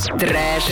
Trash,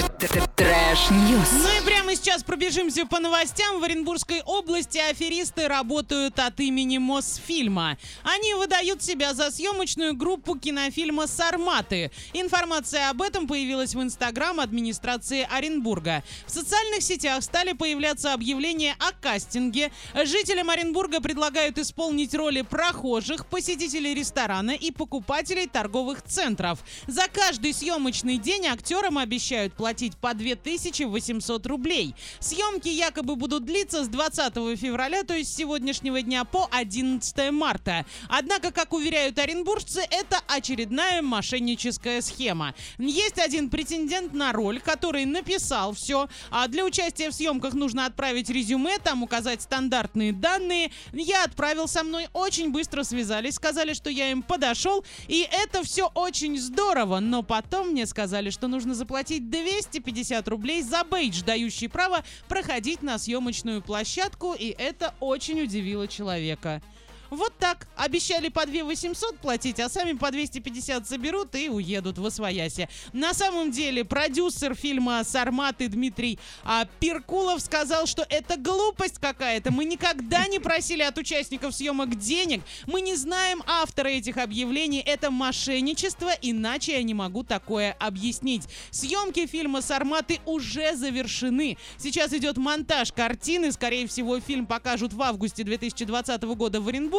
trash news. Ну и прямо сейчас пробежимся по новостям. В Оренбургской области аферисты работают от имени Мосфильма. Они выдают себя за съемочную группу кинофильма «Сарматы». Информация об этом появилась в Инстаграм администрации Оренбурга. В социальных сетях стали появляться объявления о кастинге. Жителям Оренбурга предлагают исполнить роли прохожих, посетителей ресторана и покупателей торговых центров. За каждый съемочный день актерам обещают платить по 2800 рублей. Съемки якобы будут длиться с 20 февраля, то есть сегодняшнего дня, по 11 марта. Однако, как уверяют оренбуржцы, это очередная мошенническая схема. Есть один претендент на роль, который написал все. А для участия в съемках нужно отправить резюме, там указать стандартные данные. Я отправил со мной, очень быстро связались, сказали, что я им подошел. И это все очень здорово, но потом мне сказали, что нужно заплатить 250 рублей за бейдж, дающий право проходить на съемочную площадку, и это очень удивило человека. Вот так. Обещали по 2 800 платить, а сами по 250 заберут и уедут в Освоясе. На самом деле, продюсер фильма «Сарматы» Дмитрий а, Перкулов сказал, что это глупость какая-то. Мы никогда не просили от участников съемок денег. Мы не знаем автора этих объявлений. Это мошенничество, иначе я не могу такое объяснить. Съемки фильма «Сарматы» уже завершены. Сейчас идет монтаж картины. Скорее всего, фильм покажут в августе 2020 года в Оренбурге.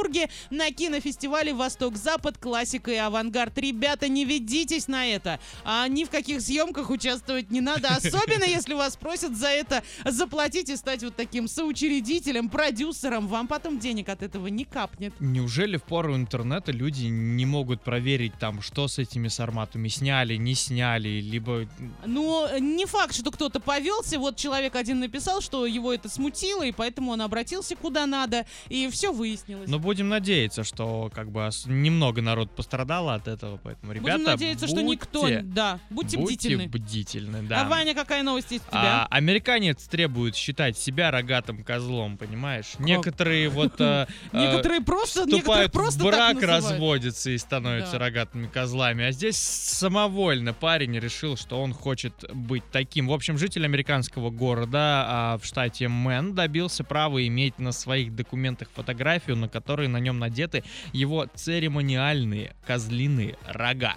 На кинофестивале «Восток-Запад. Классика и авангард». Ребята, не ведитесь на это. А ни в каких съемках участвовать не надо. Особенно, если вас просят за это заплатить и стать вот таким соучредителем, продюсером. Вам потом денег от этого не капнет. Неужели в пору интернета люди не могут проверить там, что с этими сарматами сняли, не сняли, либо... Ну, не факт, что кто-то повелся. Вот человек один написал, что его это смутило, и поэтому он обратился куда надо, и все выяснилось. Но будем надеяться, что как бы немного народ пострадало от этого, поэтому, ребята, Будем надеяться, что никто... будьте- Да, будьте, будьте бдительны. бдительны, да. А Ваня, какая новость есть у А, тебя? американец требует считать себя рогатым козлом, понимаешь? Некоторые вот э, э, Некоторые просто, некоторых вступают просто в брак, называют. разводятся и становятся рогатыми козлами. А здесь самовольно парень решил, что он хочет быть таким. В общем, житель американского города а, в штате Мэн добился права иметь на своих документах фотографию, на которой на нем надеты его церемониальные козлиные рога.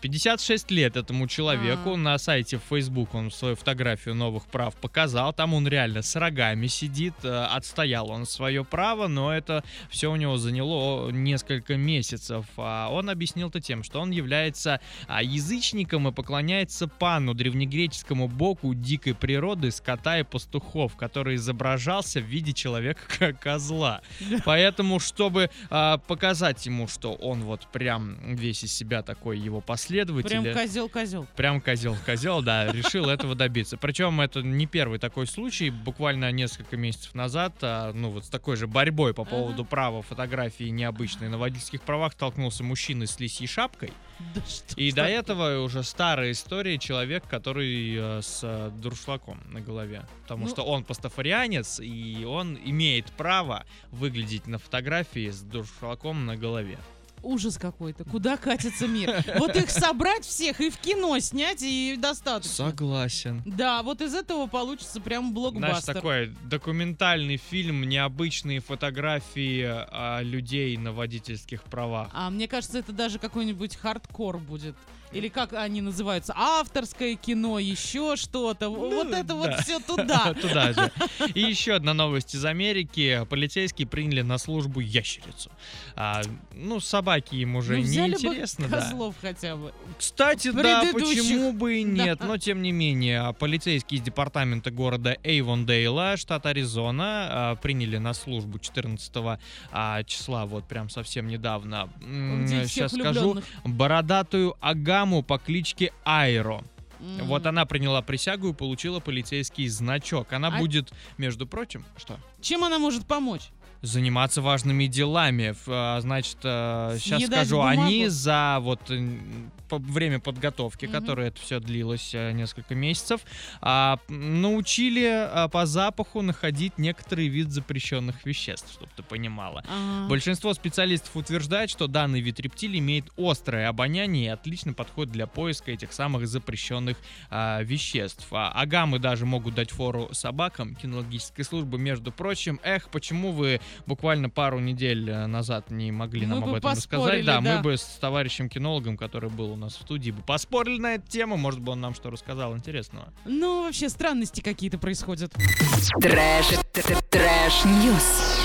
56 лет этому человеку. А. На сайте в Facebook он свою фотографию новых прав показал. Там он реально с рогами сидит. Э, Отстоял он свое право, но это все у него заняло несколько месяцев. А Он объяснил это тем, что он является а, язычником и поклоняется пану, древнегреческому богу дикой природы, скота и пастухов, который изображался в виде человека-козла. Поэтому, чтобы а, показать ему, что он вот прям весь из себя такой его последователь, Прям козел-козел. Прям козел-козел, да, решил этого добиться. Причем это не первый такой случай. Буквально несколько месяцев назад, а, ну вот с такой же борьбой по поводу права фотографии необычной на водительских правах столкнулся мужчина с лисьей шапкой. Да И до этого уже старая история человек, который э, с э, дуршлагом на голове. Потому Ну- что он пастафарианец, и он имеет право выглядеть на фотографии с дуршлагом на голове. Ужас какой-то. Куда катится мир? Вот их собрать всех и в кино снять, и достаточно. Согласен. Да, вот из этого получится прям Знаешь, блокбастер. такой документальный фильм, необычные фотографии а, людей на водительских правах. А мне кажется, это даже какой-нибудь хардкор будет. Или как они называются? Авторское кино, еще что-то. вот это вот Ну, да. все туда. Туда же. И еще одна новость из Америки. Полицейские приняли на службу ящерицу. А, ну, собаки им уже Ну, не взяли бы интересно, да. козлов хотя бы. Кстати, да, почему бы и Да. нет. Но, тем не менее, полицейские из департамента города Эйвондейла, штат Аризона, а, приняли на службу 14 а, числа, вот прям совсем недавно. Где Сейчас скажу. Бородатую Агаму по кличке Айро. М. Вот она приняла присягу и получила полицейский значок. Она А- будет, между прочим, что? Чем она может помочь? заниматься важными делами. А, Значит, сейчас Съедать скажу, бумагу. они за вот по- время подготовки, Мгм. которое это все длилось э, несколько месяцев, а, научили а, по запаху находить некоторые вид запрещенных веществ, чтобы ты понимала. А, Большинство специалистов утверждает, что данный вид рептилий имеет острое обоняние и отлично подходит для поиска этих самых запрещенных а, веществ. А, агамы даже могут дать фору собакам. Кинологическая служба, между прочим, эх, почему вы буквально пару недель э, назад не могли Мы нам об этом рассказать? Да, да. мы бы с товарищем кинологом, который был у нас в студии, бы поспорили на эту тему. Может бы он нам что рассказал интересного. Ну, вообще странности какие-то происходят. Trash, trash news.